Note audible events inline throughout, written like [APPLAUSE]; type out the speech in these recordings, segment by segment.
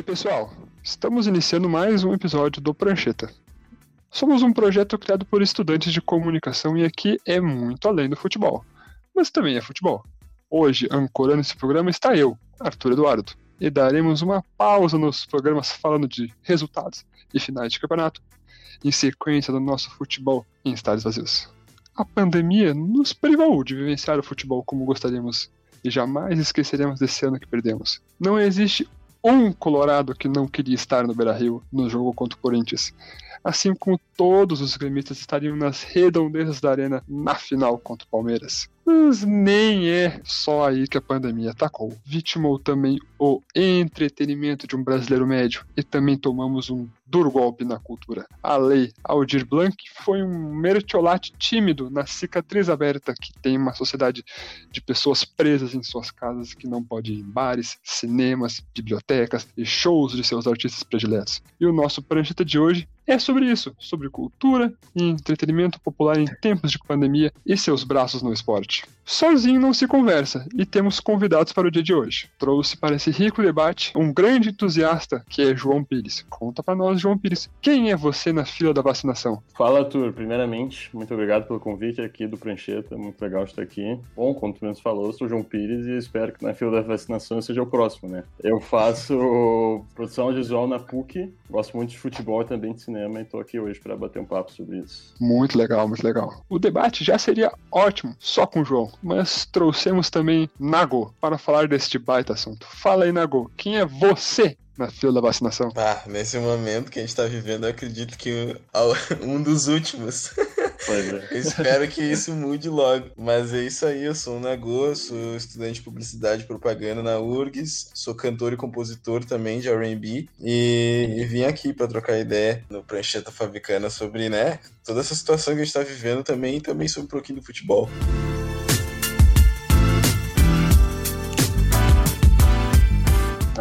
aí, pessoal? Estamos iniciando mais um episódio do Prancheta. Somos um projeto criado por estudantes de comunicação e aqui é muito além do futebol, mas também é futebol. Hoje, ancorando esse programa, está eu, Arthur Eduardo, e daremos uma pausa nos programas falando de resultados e finais de campeonato, em sequência do nosso futebol em estádios vazios. A pandemia nos privou de vivenciar o futebol como gostaríamos e jamais esqueceremos desse ano que perdemos. Não existe um Colorado que não queria estar no Beira-Rio no jogo contra o Corinthians, assim como todos os gremistas estariam nas redondezas da arena na final contra o Palmeiras. Mas nem é só aí que a pandemia atacou. Vitimou também o entretenimento de um brasileiro médio e também tomamos um duro golpe na cultura. A lei Aldir Blanc foi um mertiolate tímido na cicatriz aberta que tem uma sociedade de pessoas presas em suas casas que não pode ir em bares, cinemas, bibliotecas e shows de seus artistas prediletos. E o nosso prancheta de hoje é sobre isso, sobre cultura e entretenimento popular em tempos de pandemia e seus braços no esporte. дальше. Sozinho não se conversa e temos convidados para o dia de hoje. Trouxe para esse rico debate um grande entusiasta que é João Pires. Conta para nós, João Pires, quem é você na fila da vacinação? Fala, Arthur. Primeiramente, muito obrigado pelo convite aqui do Prancheta. Muito legal estar aqui. Bom, como tu mesmo falou, eu sou João Pires e espero que na fila da vacinação eu seja o próximo, né? Eu faço [LAUGHS] produção audiovisual na PUC, gosto muito de futebol e também de cinema e estou aqui hoje para bater um papo sobre isso. Muito legal, muito legal. O debate já seria ótimo só com o João, mas trouxemos também Nago para falar deste baita assunto. Fala aí, Nago, quem é você na fila da vacinação? Ah, nesse momento que a gente tá vivendo, eu acredito que [LAUGHS] um dos últimos. É. [LAUGHS] espero que isso mude logo. Mas é isso aí, eu sou o Nagô, sou estudante de publicidade e propaganda na URGS, sou cantor e compositor também de R&B e, e, vim aqui para trocar ideia no Prancheta Fabricana sobre, né, toda essa situação que a gente tá vivendo também e também sobre um pouquinho do futebol.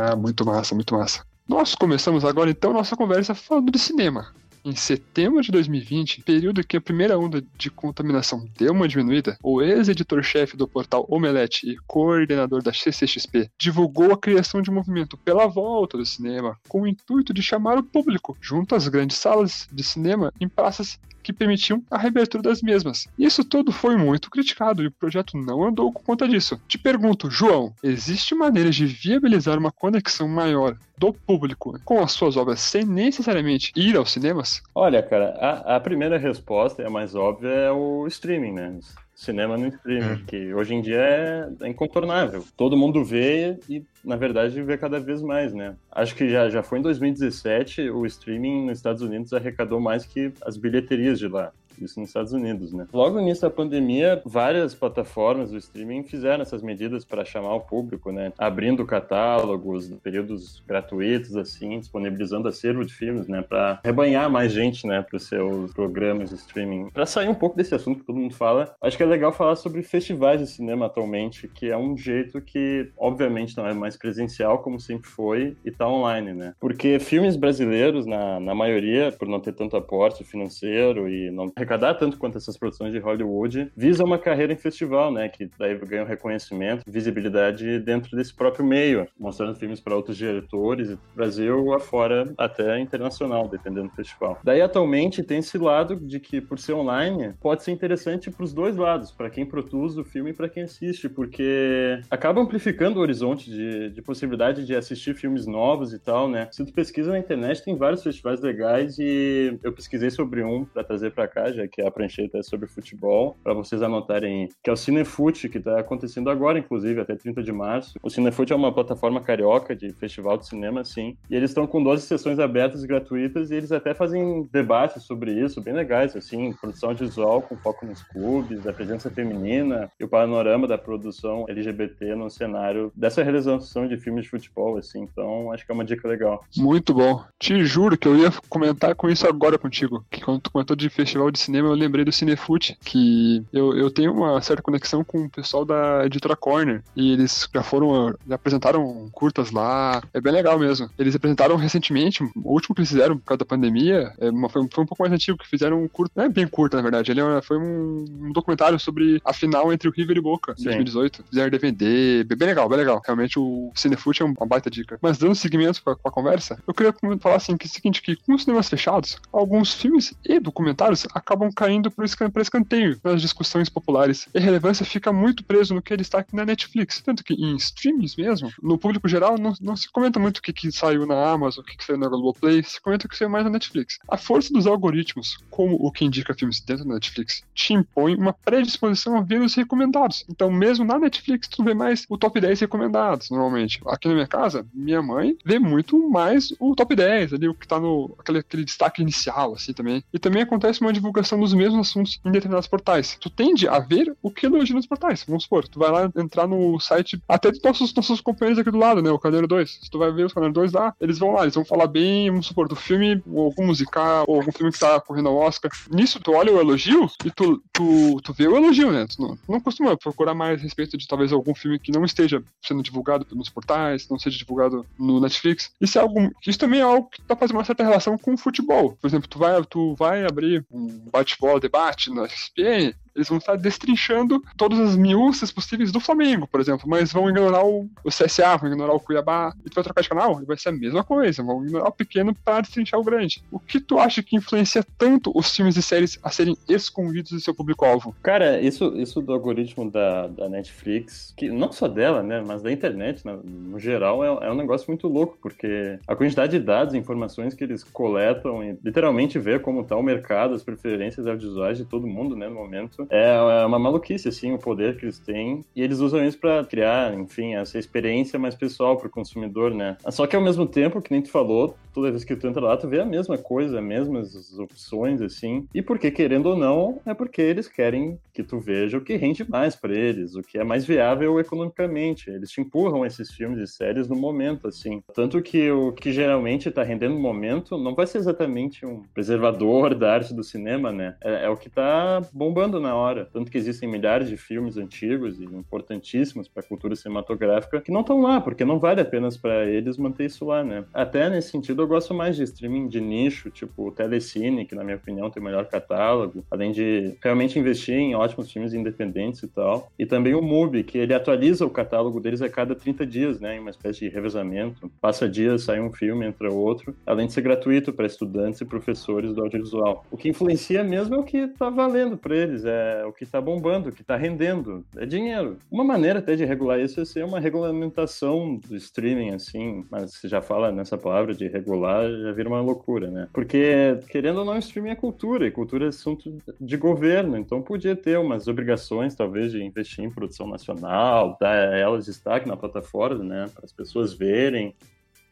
Ah, muito massa, muito massa. Nós começamos agora então nossa conversa falando de cinema. Em setembro de 2020, período que a primeira onda de contaminação deu uma diminuída, o ex-editor-chefe do portal Omelete e coordenador da CCXP divulgou a criação de um movimento pela volta do cinema, com o intuito de chamar o público junto às grandes salas de cinema em praças que permitiam a reabertura das mesmas. Isso tudo foi muito criticado e o projeto não andou por conta disso. Te pergunto, João, existe maneira de viabilizar uma conexão maior do público com as suas obras sem necessariamente ir aos cinemas? Olha, cara, a, a primeira resposta, é a mais óbvia, é o streaming, né? Cinema no streaming, hum. que hoje em dia é, é, incontornável. Todo mundo vê e, na verdade, vê cada vez mais, né? Acho que já, já foi em 2017, o streaming nos Estados Unidos arrecadou mais que as bilheterias de lá isso nos Estados Unidos, né? Logo no início da pandemia, várias plataformas do streaming fizeram essas medidas para chamar o público, né? Abrindo catálogos, períodos gratuitos, assim, disponibilizando acervo de filmes, né? Para rebanhar mais gente, né? Para os seus programas de streaming. Para sair um pouco desse assunto que todo mundo fala, acho que é legal falar sobre festivais de cinema atualmente, que é um jeito que, obviamente, não é mais presencial como sempre foi e tá online, né? Porque filmes brasileiros, na, na maioria, por não ter tanto aporte financeiro e não arrecadar tanto quanto essas produções de Hollywood, visa uma carreira em festival, né? Que daí ganha um reconhecimento, visibilidade dentro desse próprio meio, mostrando filmes para outros diretores, Brasil afora até internacional, dependendo do festival. Daí atualmente tem esse lado de que por ser online pode ser interessante para os dois lados, para quem produz o filme e para quem assiste, porque acaba amplificando o horizonte de, de possibilidade de assistir filmes novos e tal, né? Se tu pesquisa na internet tem vários festivais legais e eu pesquisei sobre um para trazer para cá, que a prancheta é sobre futebol, para vocês anotarem que é o Cinefute, que está acontecendo agora, inclusive, até 30 de março. O Cinefute é uma plataforma carioca de festival de cinema, sim, e eles estão com 12 sessões abertas e gratuitas, e eles até fazem debates sobre isso, bem legais, assim, produção visual com foco nos clubes, a presença feminina e o panorama da produção LGBT no cenário dessa realização de filmes de futebol, assim, então acho que é uma dica legal. Muito bom. Te juro que eu ia comentar com isso agora contigo, que quando tu comentou de festival de cinema, eu lembrei do Cinefute, que eu, eu tenho uma certa conexão com o pessoal da editora Corner, e eles já foram, já apresentaram curtas lá, é bem legal mesmo. Eles apresentaram recentemente, o último que eles fizeram por causa da pandemia, é uma, foi, foi, um pouco mais antigo, que fizeram um curto, não é bem curto, na verdade, ele é, foi um, um, documentário sobre a final entre o River e Boca, em 2018. Fizeram DVD, bem legal, bem legal. Realmente o Cinefute é uma baita dica. Mas dando seguimento com a, com a conversa, eu queria falar assim, que é o seguinte, que com os cinemas fechados, alguns filmes e documentários acabam caindo para escanteio nas discussões populares. E a relevância fica muito preso no que é destaque na Netflix. Tanto que em streams mesmo, no público geral, não, não se comenta muito o que, que saiu na Amazon, o que, que saiu na Globoplay, se comenta o que saiu mais na Netflix. A força dos algoritmos, como o que indica filmes dentro da Netflix, te impõe uma predisposição a ver os recomendados. Então, mesmo na Netflix, tu vê mais o top 10 recomendados, normalmente. Aqui na minha casa, minha mãe vê muito mais o top 10, ali, o que tá no. aquele, aquele destaque inicial, assim, também. E também acontece uma divulgação dos mesmos assuntos em determinados portais. Tu tende a ver o que elogia nos portais. Vamos supor, tu vai lá entrar no site até dos nossos, nossos companheiros aqui do lado, né? O Cadeiro 2. Se tu vai ver os Cadeiro 2 lá, eles vão lá, eles vão falar bem, vamos supor, do filme, ou algum musical, ou algum filme que tá correndo ao Oscar. Nisso, tu olha o elogio e tu, tu, tu vê o elogio, né? Tu não, não costuma procurar mais a respeito de talvez algum filme que não esteja sendo divulgado nos portais, não seja divulgado no Netflix. Isso é algo. Isso também é algo que tá fazendo uma certa relação com o futebol. Por exemplo, tu vai, tu vai abrir um bate-bola debate na ESPN, eles vão estar destrinchando todas as miúças possíveis do Flamengo, por exemplo, mas vão ignorar o, o CSA, vão ignorar o Cuiabá, e tu vai trocar de canal, vai ser a mesma coisa, vão ignorar o pequeno para destrinchar o grande. O que tu acha que influencia tanto os filmes e séries a serem escondidos do seu público-alvo? Cara, isso, isso do algoritmo da, da Netflix, que não só dela, né, mas da internet, no, no geral, é, é, um negócio muito louco, porque a quantidade de dados e informações que eles coletam e literalmente ver como está o mercado, as preferências audiovisuais de todo mundo, né, no momento, é, é uma maluquice, assim, o poder que eles têm. E eles usam isso para criar, enfim, essa experiência mais pessoal para o consumidor, né? Só que ao mesmo tempo, que nem tu falou, toda vez que tu entra lá, tu vê a mesma coisa, as mesmas opções, assim. E porque, querendo ou não, é porque eles querem que tu veja o que rende mais para eles, o que é mais viável economicamente. Eles te empurram esses filmes e séries no momento, assim. Tanto que o que geralmente tá rendendo no momento não vai ser exatamente um preservador [LAUGHS] da arte do cinema, né? É, é o que tá bombando na hora. Tanto que existem milhares de filmes antigos e importantíssimos para a cultura cinematográfica que não estão lá, porque não vale apenas para eles manter isso lá, né? Até nesse sentido, eu gosto mais de streaming de nicho, tipo o Telecine, que na minha opinião tem o melhor catálogo, além de realmente investir em ótimos filmes independentes e tal. E também o MUBI, que ele atualiza o catálogo deles a cada 30 dias, né? Em uma espécie de revezamento. Passa dias, sai um filme, entra outro, além de ser gratuito para estudantes e professores do audiovisual. O que influencia mesmo é o que está valendo para eles, é é o que está bombando, o que está rendendo. É dinheiro. Uma maneira até de regular isso é ser uma regulamentação do streaming, assim, mas se já fala nessa palavra de regular, já vira uma loucura, né? Porque, querendo ou não, streaming é cultura, e cultura é assunto de governo, então podia ter umas obrigações, talvez, de investir em produção nacional, dar elas destaque na plataforma, né? Para as pessoas verem,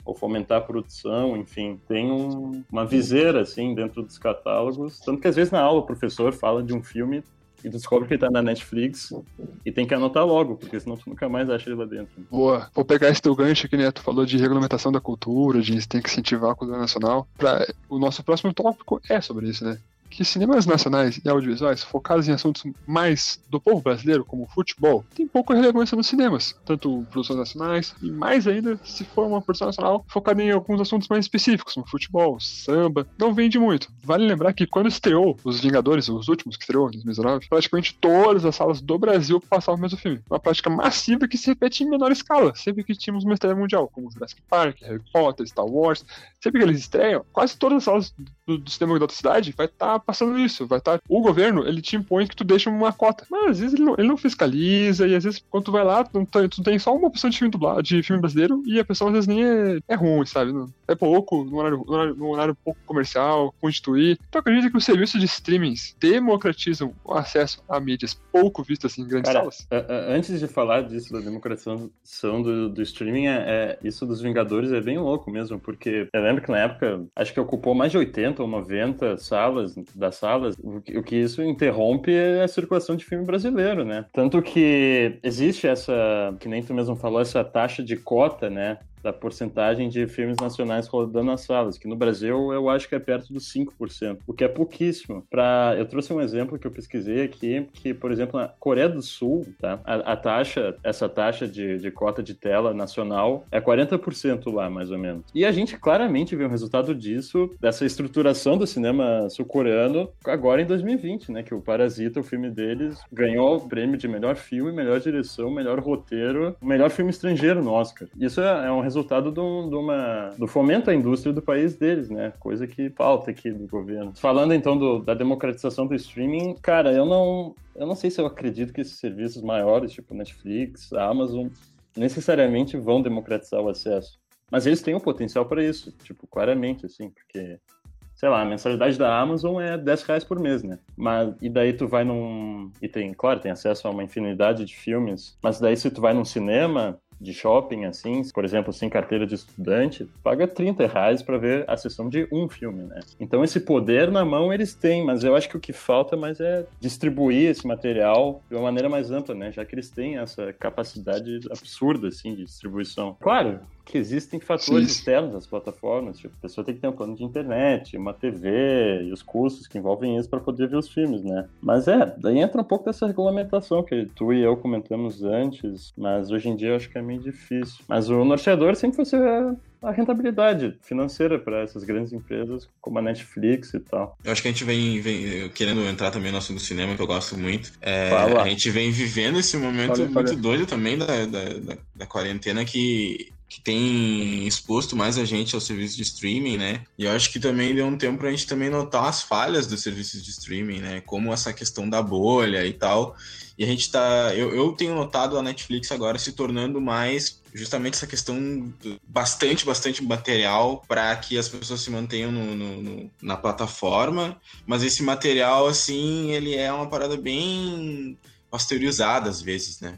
ou fomentar a produção, enfim, tem um, uma viseira assim dentro dos catálogos, tanto que às vezes na aula o professor fala de um filme e descobre que ele tá na Netflix e tem que anotar logo, porque senão tu nunca mais acha ele lá dentro. Boa. Vou pegar esse teu gancho aqui, né? Tu falou de regulamentação da cultura, de tem que incentivar a cultura nacional. Pra... O nosso próximo tópico é sobre isso, né? Que cinemas nacionais e audiovisuais focados em assuntos mais do povo brasileiro, como futebol, tem pouca relevância nos cinemas, tanto produções nacionais e mais ainda se for uma produção nacional focada em alguns assuntos mais específicos, como futebol, samba, não vende muito. Vale lembrar que quando estreou Os Vingadores, os últimos que estreou em 2019, praticamente todas as salas do Brasil passavam o mesmo filme. Uma prática massiva que se repete em menor escala, sempre que tínhamos uma estreia mundial, como Jurassic Park, Harry Potter, Star Wars, sempre que eles estreiam, quase todas as salas do, do cinema da cidade vai estar tá passando isso. Vai estar. Tá... O governo, ele te impõe que tu deixa uma cota. Mas às vezes ele não, ele não fiscaliza, e às vezes quando tu vai lá, tu, tu, tu tem só uma opção de filme dublado, de filme brasileiro, e a pessoa às vezes nem é, é ruim, sabe? É pouco, no horário, no horário, no horário pouco comercial, constituir. Tu acredita que os serviços de streamings democratizam o acesso a mídias pouco vistas em grandes Cara, salas? Antes de falar disso, da democratização do, do streaming, é, é, isso dos Vingadores é bem louco mesmo, porque eu lembro que na época, acho que ocupou mais de 80 80 ou 90 salas das salas, o que, o que isso interrompe é a circulação de filme brasileiro, né? Tanto que existe essa, que nem tu mesmo falou, essa taxa de cota, né? Da porcentagem de filmes nacionais rodando nas salas, que no Brasil eu acho que é perto dos 5%, o que é pouquíssimo. Pra, eu trouxe um exemplo que eu pesquisei aqui, que, por exemplo, na Coreia do Sul, tá? a, a taxa, essa taxa de, de cota de tela nacional é 40% lá, mais ou menos. E a gente claramente vê o resultado disso, dessa estruturação do cinema sul-coreano, agora em 2020, né? Que o Parasita, o filme deles, ganhou o prêmio de melhor filme, melhor direção, melhor roteiro, melhor filme estrangeiro no Oscar. Isso é, é um resultado do, uma, do fomento à indústria do país deles, né? Coisa que falta aqui do governo. Falando então do, da democratização do streaming, cara, eu não, eu não sei se eu acredito que esses serviços maiores, tipo Netflix, Amazon, necessariamente vão democratizar o acesso. Mas eles têm o potencial para isso, tipo, claramente, assim, porque sei lá, a mensalidade da Amazon é 10 reais por mês, né? Mas, e daí tu vai num. E tem, claro, tem acesso a uma infinidade de filmes, mas daí se tu vai num cinema, de shopping, assim, por exemplo, sem carteira de estudante, paga 30 reais para ver a sessão de um filme, né? Então esse poder na mão eles têm, mas eu acho que o que falta mais é distribuir esse material de uma maneira mais ampla, né? Já que eles têm essa capacidade absurda, assim, de distribuição. Claro, que existem fatores Sim. externos às plataformas, tipo, a pessoa tem que ter um plano de internet, uma TV e os custos que envolvem isso para poder ver os filmes, né? Mas é, daí entra um pouco dessa regulamentação que tu e eu comentamos antes, mas hoje em dia eu acho que é meio difícil. Mas o norteador sempre ser a rentabilidade financeira para essas grandes empresas como a Netflix e tal. Eu acho que a gente vem, vem querendo entrar também no assunto do cinema, que eu gosto muito. É, a gente vem vivendo esse momento fala, muito fala. doido também da, da, da, da quarentena que que tem exposto mais a gente ao serviço de streaming, né? E eu acho que também deu um tempo para a gente também notar as falhas dos serviços de streaming, né? Como essa questão da bolha e tal. E a gente tá. Eu, eu tenho notado a Netflix agora se tornando mais justamente essa questão bastante, bastante material para que as pessoas se mantenham no, no, no, na plataforma, mas esse material, assim, ele é uma parada bem pasteurizada às vezes, né?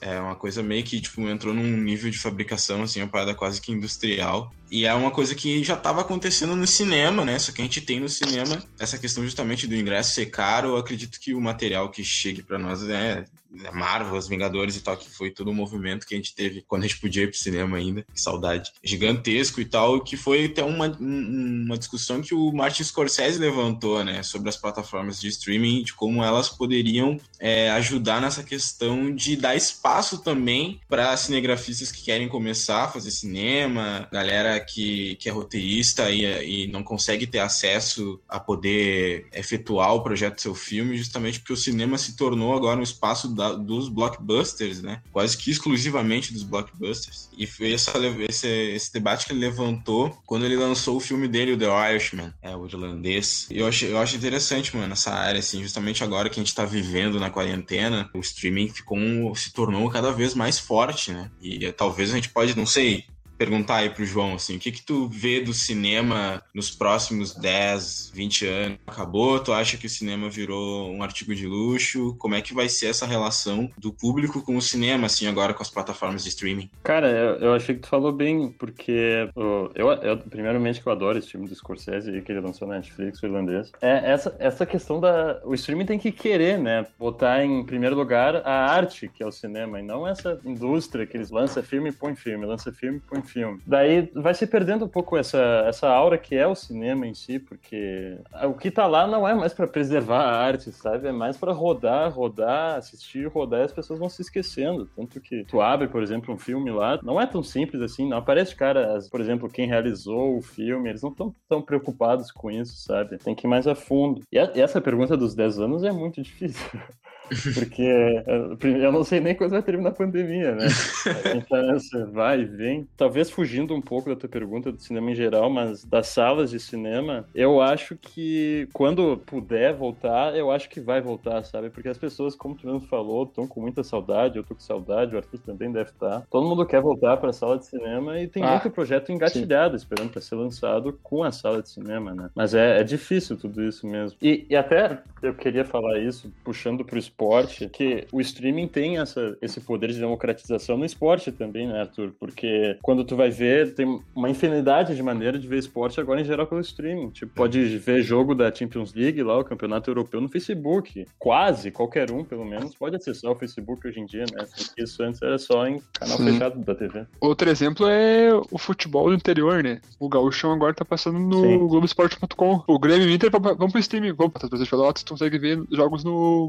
É uma coisa meio que, tipo, entrou num nível de fabricação, assim, uma parada quase que industrial. E é uma coisa que já estava acontecendo no cinema, né? Só que a gente tem no cinema essa questão justamente do ingresso ser caro. Eu acredito que o material que chegue para nós é Marvel, os Vingadores e tal, que foi todo o movimento que a gente teve quando a gente podia ir pro cinema ainda. Que saudade. Gigantesco e tal, que foi até uma, uma discussão que o Martin Scorsese levantou, né? Sobre as plataformas de streaming, de como elas poderiam é, ajudar nessa questão de dar espaço também para cinegrafistas que querem começar a fazer cinema, galera que, que é roteirista e, e não consegue ter acesso a poder efetuar o projeto do seu filme, justamente porque o cinema se tornou agora um espaço da, dos blockbusters, né? Quase que exclusivamente dos blockbusters. E foi essa, esse, esse debate que ele levantou quando ele lançou o filme dele, o The Irishman, é, o irlandês. E eu acho, eu acho interessante, mano, essa área, assim, justamente agora que a gente tá vivendo na quarentena, o streaming ficou um, se tornou cada vez mais forte, né? E talvez a gente pode, não sei, perguntar aí pro João, assim, o que que tu vê do cinema nos próximos 10, 20 anos? Acabou? Tu acha que o cinema virou um artigo de luxo? Como é que vai ser essa relação do público com o cinema, assim, agora com as plataformas de streaming? Cara, eu, eu achei que tu falou bem, porque eu, eu, primeiramente que eu adoro esse filme do Scorsese que ele lançou na Netflix, o irlandês, é essa, essa questão da... O streaming tem que querer, né, botar em primeiro lugar a arte, que é o cinema, e não essa indústria que eles lançam filme e põe filme, lança filme e põe filme. Daí vai se perdendo um pouco essa, essa aura que é o cinema em si, porque o que tá lá não é mais para preservar a arte, sabe? É mais para rodar, rodar, assistir, rodar e as pessoas vão se esquecendo. Tanto que tu abre, por exemplo, um filme lá, não é tão simples assim, não aparece cara, por exemplo, quem realizou o filme, eles não estão tão preocupados com isso, sabe? Tem que ir mais a fundo. E, a, e essa pergunta dos 10 anos é muito difícil. [LAUGHS] Porque eu não sei nem quando vai terminar a pandemia, né? [LAUGHS] Então, essa vai e vem. Talvez fugindo um pouco da tua pergunta do cinema em geral, mas das salas de cinema, eu acho que quando puder voltar, eu acho que vai voltar, sabe? Porque as pessoas, como tu mesmo falou, estão com muita saudade, eu tô com saudade, o Arthur também deve estar. Todo mundo quer voltar para a sala de cinema e tem ah, muito projeto engatilhado, sim. esperando para ser lançado com a sala de cinema, né? Mas é, é difícil tudo isso mesmo. E, e até eu queria falar isso, puxando pro esporte, que o streaming tem essa, esse poder de democratização no esporte também, né, Arthur? Porque quando tu vai ver, tem uma infinidade de maneiras de ver esporte agora em geral pelo streaming. Tipo, pode ver jogo da Champions League lá, o Campeonato Europeu no Facebook. Quase qualquer um, pelo menos, pode acessar o Facebook hoje em dia, né? Isso antes era só em canal Sim. fechado da TV. Outro exemplo é o futebol do interior, né? O Gaúchão agora tá passando no Globoesporte.com. O Grêmio Inter vão pro streaming, vão pra Pelotas, tu consegue ver jogos no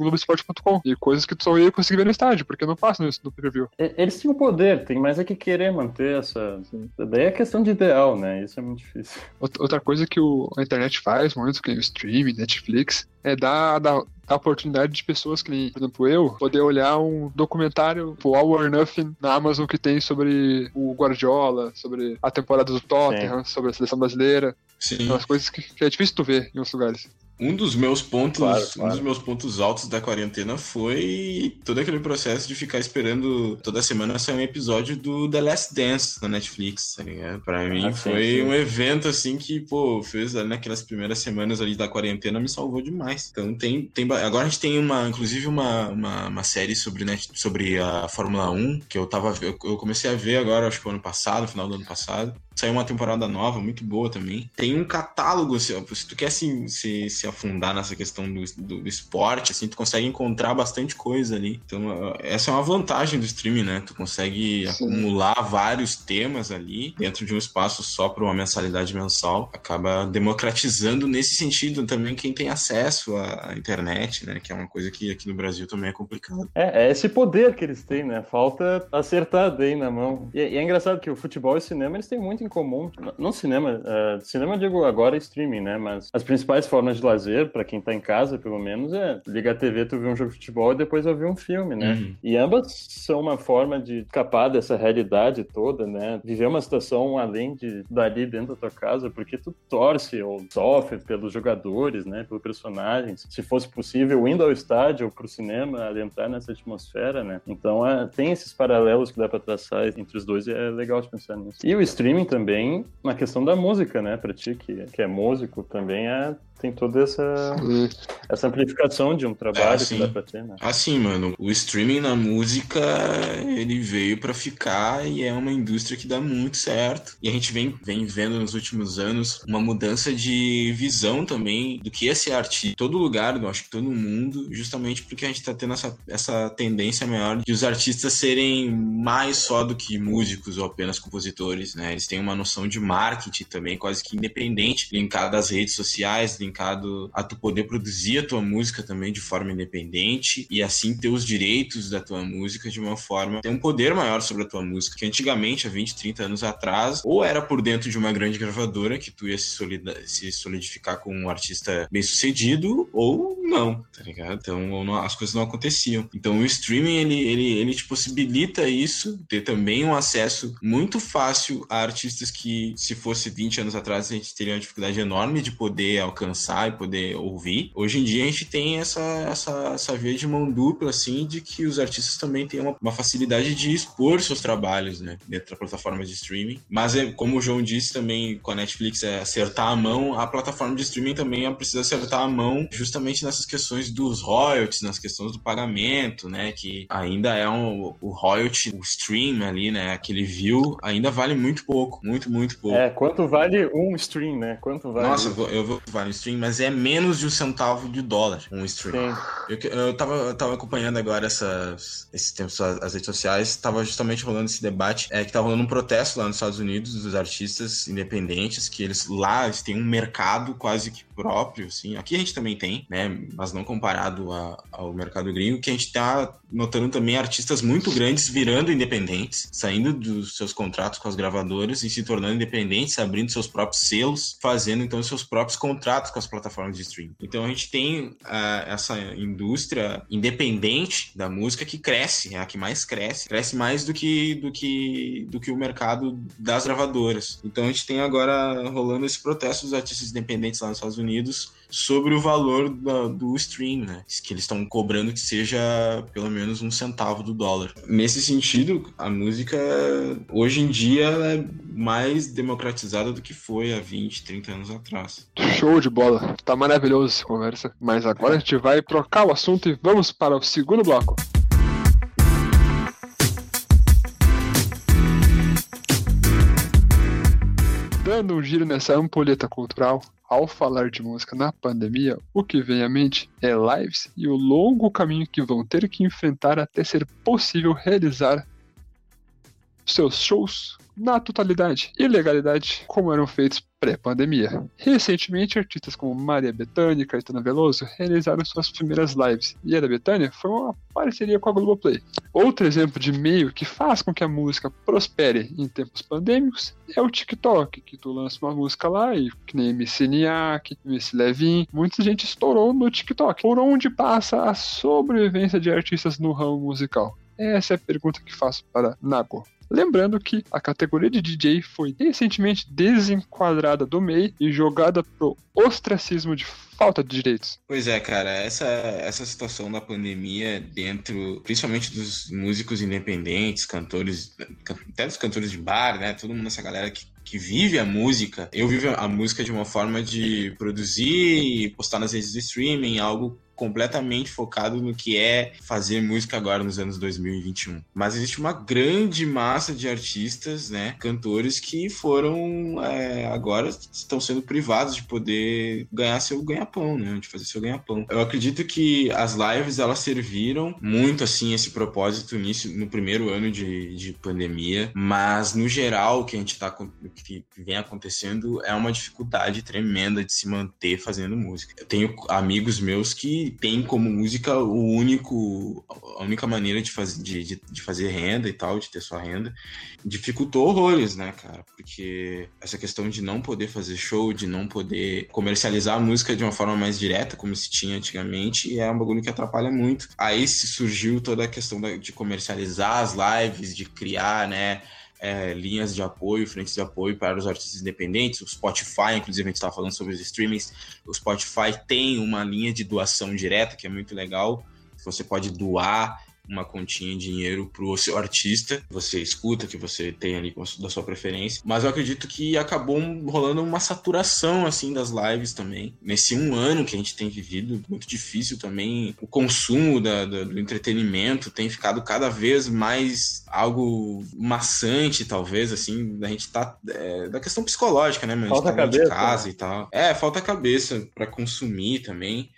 Globoesporte.com. E coisas que tu só ia conseguir ver no estádio, porque não passa no, no preview. Eles têm o poder, tem mais é que querer manter essa. Daí é questão de ideal, né? Isso é muito difícil. Outra coisa que o, a internet faz, muito que o streaming, Netflix, é dar, dar, a oportunidade de pessoas que, por exemplo, eu, poder olhar um documentário, tipo, All or Nothing, na Amazon que tem sobre o Guardiola, sobre a temporada do Tottenham, Sim. sobre a seleção brasileira. Sim. As coisas que, que, é difícil tu ver em outros lugares. Um dos meus pontos, claro, claro. um dos meus pontos altos da quarentena foi todo aquele processo de ficar esperando toda semana sair um episódio do The Last Dance na Netflix, tá ligado? Pra mim ah, foi sim, sim. um evento assim que, pô, fez naquelas primeiras semanas ali da quarentena me salvou demais. Então tem, tem agora a gente tem uma, inclusive uma, uma, uma série sobre, net, sobre a Fórmula 1 que eu tava eu comecei a ver agora, acho que ano passado, final do ano passado. Saiu uma temporada nova, muito boa também. Tem um catálogo, se, se tu quer se, se, se afundar nessa questão do, do, esporte, assim, tu consegue encontrar bastante coisa ali. Então, essa é uma vantagem do streaming, né? Tu consegue Sim. acumular vários temas ali dentro de um espaço só para uma mensalidade mensal. Acaba democratizando nesse sentido também quem tem acesso à internet, né? Que é uma coisa que aqui no Brasil também é complicado. É, é esse poder que eles têm, né? Falta acertar bem na mão. E, e é engraçado que o futebol e o cinema, eles têm muito em comum. Não cinema, uh, cinema digo agora é streaming, né? Mas as principais formas de lazer, para quem tá em casa, pelo menos, é ligar a TV, tu vê um jogo de futebol e depois ouvir um filme, né? Uhum. E ambas são uma forma de escapar dessa realidade toda, né? Viver uma situação além de dali dentro da tua casa, porque tu torce ou sofre pelos jogadores, né? Pelos personagens. Se fosse possível, indo ao estádio ou pro cinema, adentrar nessa atmosfera, né? Então, é, tem esses paralelos que dá pra traçar entre os dois e é legal de pensar nisso. E o streaming também também na questão da música, né? Pra ti, que, que é músico, também é tem toda essa, essa amplificação de um trabalho é assim, que dá pra ter, né? Assim, mano, o streaming na música, ele veio para ficar e é uma indústria que dá muito certo. E a gente vem, vem vendo nos últimos anos uma mudança de visão também do que é ser artista. Todo lugar, eu acho que todo mundo, justamente porque a gente tá tendo essa, essa tendência maior de os artistas serem mais só do que músicos ou apenas compositores, né? Eles têm uma noção de marketing também quase que independente, linkada às redes sociais, linkado a tu poder produzir a tua música também de forma independente e assim ter os direitos da tua música de uma forma ter um poder maior sobre a tua música, que antigamente, há 20, 30 anos atrás, ou era por dentro de uma grande gravadora que tu ia se, se solidificar como um artista bem sucedido, ou não, tá ligado? Então não, as coisas não aconteciam. Então o streaming ele, ele, ele te possibilita isso, ter também um acesso muito fácil a artistas que, se fosse 20 anos atrás, a gente teria uma dificuldade enorme de poder alcançar e poder ouvir. Hoje em dia a gente tem essa, essa, essa via de mão dupla, assim, de que os artistas também têm uma, uma facilidade de expor seus trabalhos, né, dentro da plataforma de streaming. Mas, é, como o João disse também, com a Netflix, é acertar a mão, a plataforma de streaming também precisa acertar a mão justamente nessas questões dos royalties, nas questões do pagamento, né, que ainda é um, o royalty, o stream ali, né, aquele view, ainda vale muito pouco, muito, muito pouco. É, quanto vale um stream, né? Quanto vale? Nossa, eu vou, vale um stream stream, mas é menos de um centavo de dólar um stream. Eu, eu, tava, eu tava acompanhando agora essas, esses tempos as redes sociais, tava justamente rolando esse debate, é que tava rolando um protesto lá nos Estados Unidos dos artistas independentes, que eles lá eles têm um mercado quase que próprio, assim. Aqui a gente também tem, né, mas não comparado a, ao mercado gringo, que a gente tá notando também artistas muito grandes virando independentes, saindo dos seus contratos com as gravadoras e se tornando independentes, abrindo seus próprios selos, fazendo então seus próprios contratos com as plataformas de streaming. Então a gente tem uh, essa indústria independente da música que cresce, é a que mais cresce, cresce mais do que do que do que o mercado das gravadoras. Então a gente tem agora rolando esse protesto dos artistas independentes lá nos Estados Unidos sobre o valor da, do stream, né? Que eles estão cobrando que seja pelo menos um centavo do dólar. Nesse sentido, a música hoje em dia é mais democratizada do que foi há 20, 30 anos atrás. Show de bola. Tá maravilhoso essa conversa. Mas agora a gente vai trocar o assunto e vamos para o segundo bloco. Dando um giro nessa ampulheta cultural, ao falar de música na pandemia, o que vem à mente é lives e o longo caminho que vão ter que enfrentar até ser possível realizar seus shows na totalidade e legalidade como eram feitos pré-pandemia. Recentemente, artistas como Maria Bethânia e Caetano Veloso realizaram suas primeiras lives, e a da Bethânia foi uma parceria com a Globoplay. Outro exemplo de meio que faz com que a música prospere em tempos pandêmicos é o TikTok, que tu lança uma música lá e que nem MC Niak, MC Levin, muita gente estourou no TikTok. Por onde passa a sobrevivência de artistas no ramo musical? Essa é a pergunta que faço para Nago. Lembrando que a categoria de DJ foi recentemente desenquadrada do MEI e jogada pro ostracismo de falta de direitos. Pois é, cara, essa, essa situação da pandemia dentro, principalmente dos músicos independentes, cantores, até dos cantores de bar, né? Todo mundo, essa galera que que vive a música, eu vivo a música de uma forma de produzir e postar nas redes de streaming, algo completamente focado no que é fazer música agora nos anos 2021. Mas existe uma grande massa de artistas, né, cantores que foram é, agora estão sendo privados de poder ganhar seu ganha-pão, né, de fazer seu ganha-pão. Eu acredito que as lives elas serviram muito assim esse propósito início no primeiro ano de, de pandemia, mas no geral o que a gente tá que vem acontecendo é uma dificuldade tremenda de se manter fazendo música. Eu tenho amigos meus que tem como música o único, a única maneira de, faz, de, de, de, fazer renda e tal, de ter sua renda, dificultou horrores, né, cara? Porque essa questão de não poder fazer show, de não poder comercializar a música de uma forma mais direta, como se tinha antigamente, é um bagulho que atrapalha muito. Aí surgiu toda a questão de comercializar as lives, de criar, né? É, linhas de apoio, frentes de apoio para os artistas independentes. O Spotify, inclusive, a gente estava falando sobre os streamings. O Spotify tem uma linha de doação direta, que é muito legal. Você pode doar uma continha de dinheiro pro seu artista, você escuta, que você tem ali da sua preferência. Mas eu acredito que acabou rolando uma saturação, assim, das lives também. Nesse um ano que a gente tem vivido, muito difícil também. O consumo da, da, do entretenimento tem ficado cada vez mais algo maçante, talvez, assim, da gente tá... É, da questão psicológica, né, mano? Falta tá cabeça. De casa né? e tal. É, falta cabeça para consumir também.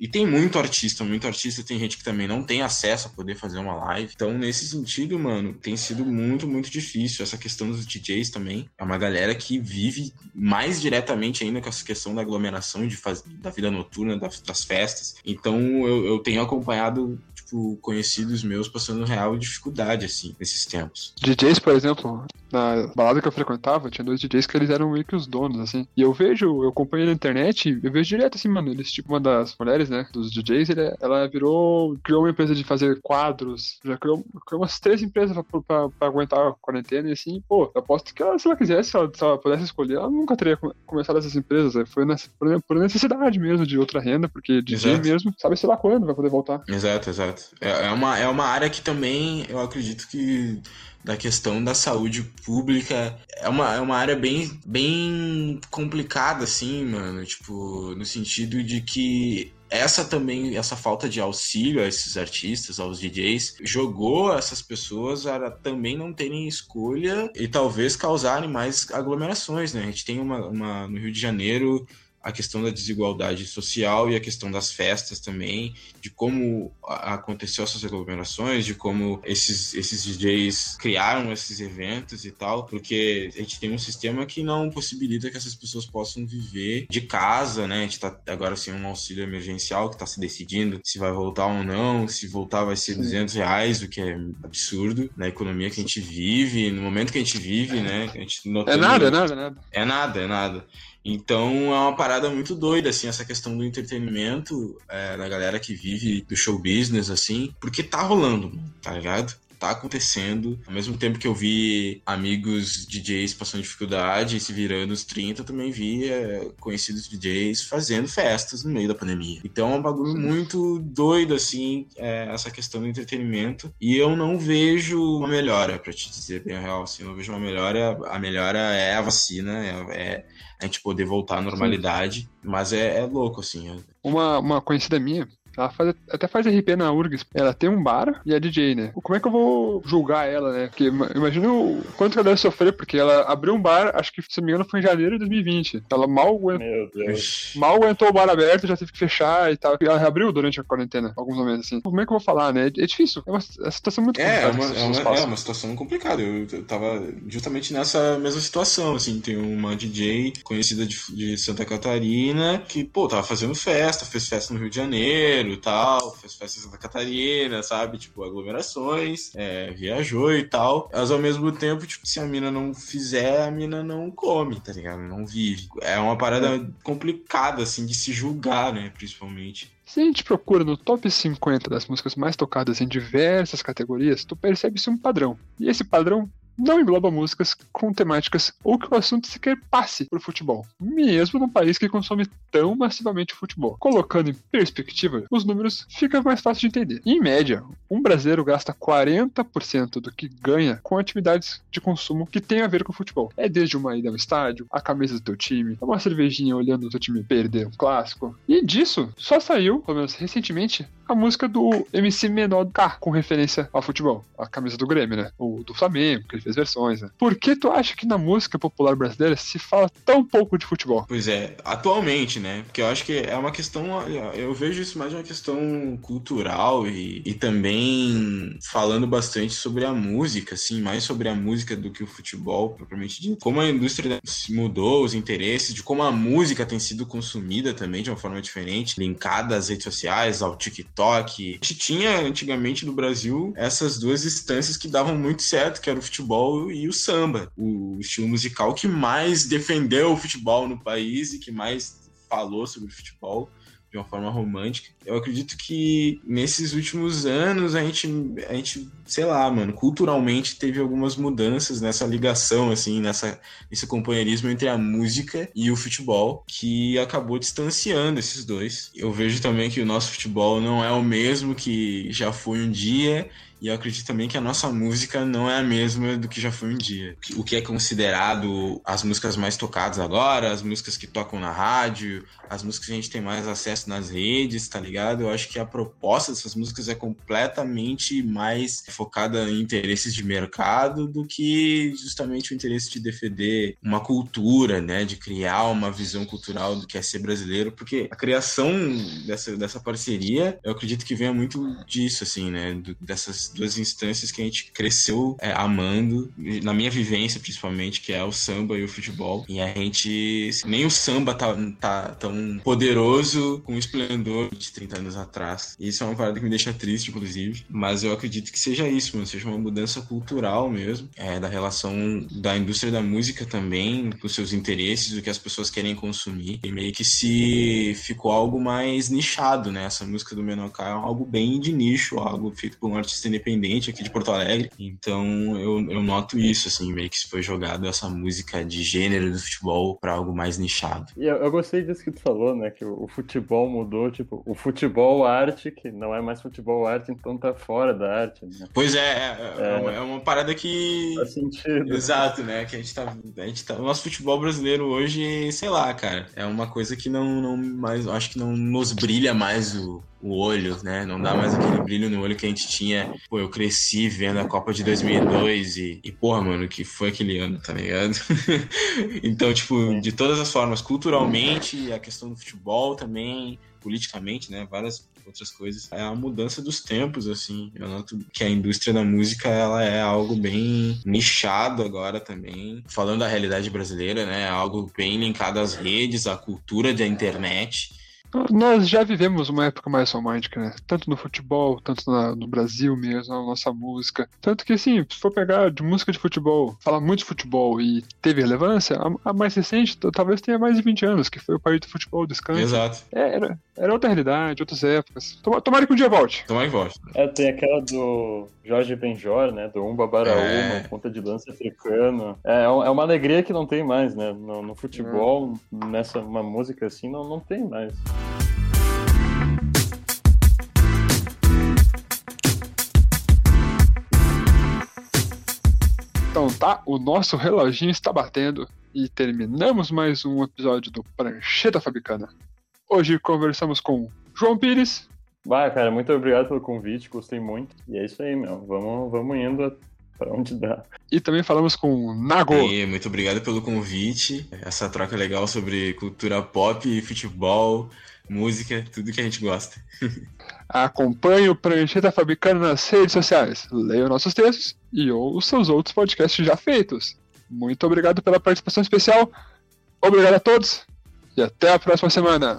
E, tem muito artista, muito artista. Tem gente que também não tem acesso a poder fazer uma live. Então, nesse sentido, mano, tem sido muito, muito difícil. Essa questão dos DJs também. É uma galera que vive mais diretamente ainda com essa questão da aglomeração, de faz... da vida noturna, das, das festas. Então, eu, eu tenho acompanhado tipo, conhecidos meus passando real dificuldade, assim, nesses tempos. DJs, por exemplo, na balada que eu frequentava, tinha dois DJs que eles eram meio que os donos, assim. E eu vejo, eu acompanho na internet, eu vejo direto assim, mano, eles, tipo, uma das mulheres, né, dos DJs, ele, ela virou, criou uma empresa de fazer quadros, já criou, criou umas três empresas pra, pra, pra aguentar a quarentena, e assim, pô, eu aposto que ela, se ela quisesse, se ela, se ela pudesse escolher, ela nunca teria começado essas empresas, né? foi nessa, por, por necessidade mesmo de outra renda, porque DJ exato. mesmo, sabe sei lá quando vai poder voltar. Exato, exato. É, é, uma, é uma área que também, eu acredito que da questão da saúde pública. É uma, é uma área bem, bem complicada, assim, mano. Tipo, no sentido de que essa também, essa falta de auxílio a esses artistas, aos DJs, jogou essas pessoas a também não terem escolha e talvez causarem mais aglomerações, né? A gente tem uma, uma no Rio de Janeiro a questão da desigualdade social e a questão das festas também, de como aconteceu essas aglomerações, de como esses, esses DJs criaram esses eventos e tal, porque a gente tem um sistema que não possibilita que essas pessoas possam viver de casa, né? A gente tá agora sem um auxílio emergencial que está se decidindo se vai voltar ou não, se voltar vai ser Sim. 200 reais, o que é absurdo na economia que a gente vive, no momento que a gente vive, né? A gente é nada, é nada, é nada. É nada, é nada. Então é uma parada muito doida, assim, essa questão do entretenimento, é, da galera que vive do show business, assim, porque tá rolando, tá ligado? Tá acontecendo. Ao mesmo tempo que eu vi amigos DJs passando dificuldade e se virando os 30, eu também vi é, conhecidos DJs fazendo festas no meio da pandemia. Então é um bagulho muito doido, assim, é, essa questão do entretenimento. E eu não vejo uma melhora, para te dizer bem a real. Assim, eu não vejo uma melhora. A melhora é a vacina, é, é a gente poder voltar à normalidade. Mas é, é louco, assim. É uma, uma conhecida minha, ela faz, até faz RP na URGS. Ela tem um bar e é DJ, né? Como é que eu vou julgar ela, né? Porque imagina o quanto que ela deve sofrer, porque ela abriu um bar, acho que, se não me engano, foi em janeiro de 2020. Ela mal aguentou. Mal aguentou o bar aberto, já teve que fechar e tal. Ela reabriu durante a quarentena, alguns momentos assim. Como é que eu vou falar, né? É difícil. É uma, é situação muito é, complicada. É, uma, é, uma, é uma situação complicada. Eu, eu tava justamente nessa mesma situação, assim. Tem uma DJ conhecida de, de Santa Catarina que, pô, tava fazendo festa, fez festa no Rio de Janeiro e tal, fez festa em Santa Catarina, sabe? Tipo, aglomerações, é, viajou e tal. Mas ao mesmo tempo, tipo, se a mina não fizer, a mina não come, tá ligado? Não vive. É uma parada complicada, assim, de se julgar, né? Principalmente. Se a gente procura no top 50 das músicas mais tocadas em diversas categorias, tu percebe-se um padrão. E esse padrão não engloba músicas com temáticas ou que o assunto sequer passe por futebol, mesmo num país que consome tão massivamente futebol. Colocando em perspectiva, os números fica mais fácil de entender. Em média, um brasileiro gasta 40% do que ganha com atividades de consumo que tem a ver com futebol. É desde uma ida ao estádio, a camisa do teu time, uma cervejinha olhando o teu time perder um clássico. E disso só saiu, pelo menos recentemente, a música do MC Menor K, com referência ao futebol. A camisa do Grêmio, né? O do Flamengo, que ele fez versões, né? Por que tu acha que na música popular brasileira se fala tão pouco de futebol? Pois é, atualmente, né? Porque eu acho que é uma questão. Eu vejo isso mais uma questão cultural e, e também falando bastante sobre a música, assim, mais sobre a música do que o futebol, propriamente dito. Como a indústria mudou, os interesses, de como a música tem sido consumida também de uma forma diferente, linkada às redes sociais, ao TikTok. A gente tinha antigamente no Brasil essas duas instâncias que davam muito certo, que era o futebol e o samba. O estilo musical que mais defendeu o futebol no país e que mais falou sobre futebol de uma forma romântica. Eu acredito que nesses últimos anos a gente, a gente, sei lá, mano, culturalmente teve algumas mudanças nessa ligação, assim, nessa, nesse companheirismo entre a música e o futebol, que acabou distanciando esses dois. Eu vejo também que o nosso futebol não é o mesmo que já foi um dia e eu acredito também que a nossa música não é a mesma do que já foi um dia. O que é considerado as músicas mais tocadas agora, as músicas que tocam na rádio, as músicas que a gente tem mais acesso nas redes, tá ligado? Eu acho que a proposta dessas músicas é completamente mais focada em interesses de mercado do que justamente o interesse de defender uma cultura, né? De criar uma visão cultural do que é ser brasileiro, porque a criação dessa, dessa parceria, eu acredito que venha muito disso, assim, né? Do, dessas duas instâncias que a gente cresceu é, amando, na minha vivência principalmente, que é o samba e o futebol. E a gente. Nem o samba tá, tá tão poderoso com o esplendor de 30 anos atrás. Isso é uma parada que me deixa triste, inclusive. Mas eu acredito que seja isso, mano. Seja uma mudança cultural mesmo, é, da relação da indústria da música também, com seus interesses, o que as pessoas querem consumir. E meio que se ficou algo mais nichado, né? Essa música do Menocá é algo bem de nicho, algo feito por um artista independente aqui de Porto Alegre. Então eu, eu noto isso, assim, meio que se foi jogado essa música de gênero do futebol para algo mais nichado. E eu, eu, gostei disso que tu falou, né? Que o, o, futebol mudou, tipo, o futebol arte, que não é mais futebol arte, então tá fora da arte. Né? Pois é, é, é, é, uma, é uma parada que. Faz sentido. Exato, né? Que a gente tá. A gente tá. O nosso futebol brasileiro hoje, sei lá, cara, é uma coisa que não, não mais. Acho que não nos brilha mais o o olho, né? Não dá mais aquele brilho no olho que a gente tinha. Pô, eu cresci vendo a Copa de 2002 e, e porra, mano, que foi aquele ano, tá ligado? [LAUGHS] então, tipo, de todas as formas, culturalmente, a questão do futebol também, politicamente, né? Várias outras coisas. É a mudança dos tempos, assim. Eu noto que a indústria da música, ela é algo bem nichado agora também. Falando da realidade brasileira, né? É algo bem linkado às redes, à cultura da internet Nós já vivemos uma época mais romântica, né? Tanto no futebol, tanto na, no Brasil mesmo, na nossa música. Tanto que, assim, se for pegar de música de futebol, falar muito de futebol e teve relevância, a, a mais recente talvez tenha mais de 20 anos, que foi o País do Futebol Descanso. Exato. É, era, era outra realidade, outras épocas. Tomara, tomara que um dia volte. Tomara que volte. É, tem aquela do Jorge Benjor, né? Do Umba Baraúma, é. ponta de dança africano. É, é uma alegria que não tem mais, né? No, no futebol, é. nessa uma música assim, não, não tem mais. Então tá, o nosso reloginho está batendo e terminamos mais um episódio do Prancheta Fabricana. Hoje conversamos com João Pires. Vai, cara, muito obrigado pelo convite, gostei muito. E é isso aí, meu. Vamos, vamos indo para onde dá. E também falamos com Nago. E muito obrigado pelo convite. Essa troca legal sobre cultura pop, futebol, música, tudo que a gente gosta. [LAUGHS] Acompanhe o Prancheta Fabricando nas redes sociais, leia nossos textos e ouça os outros podcasts já feitos. Muito obrigado pela participação especial. Obrigado a todos e até a próxima semana.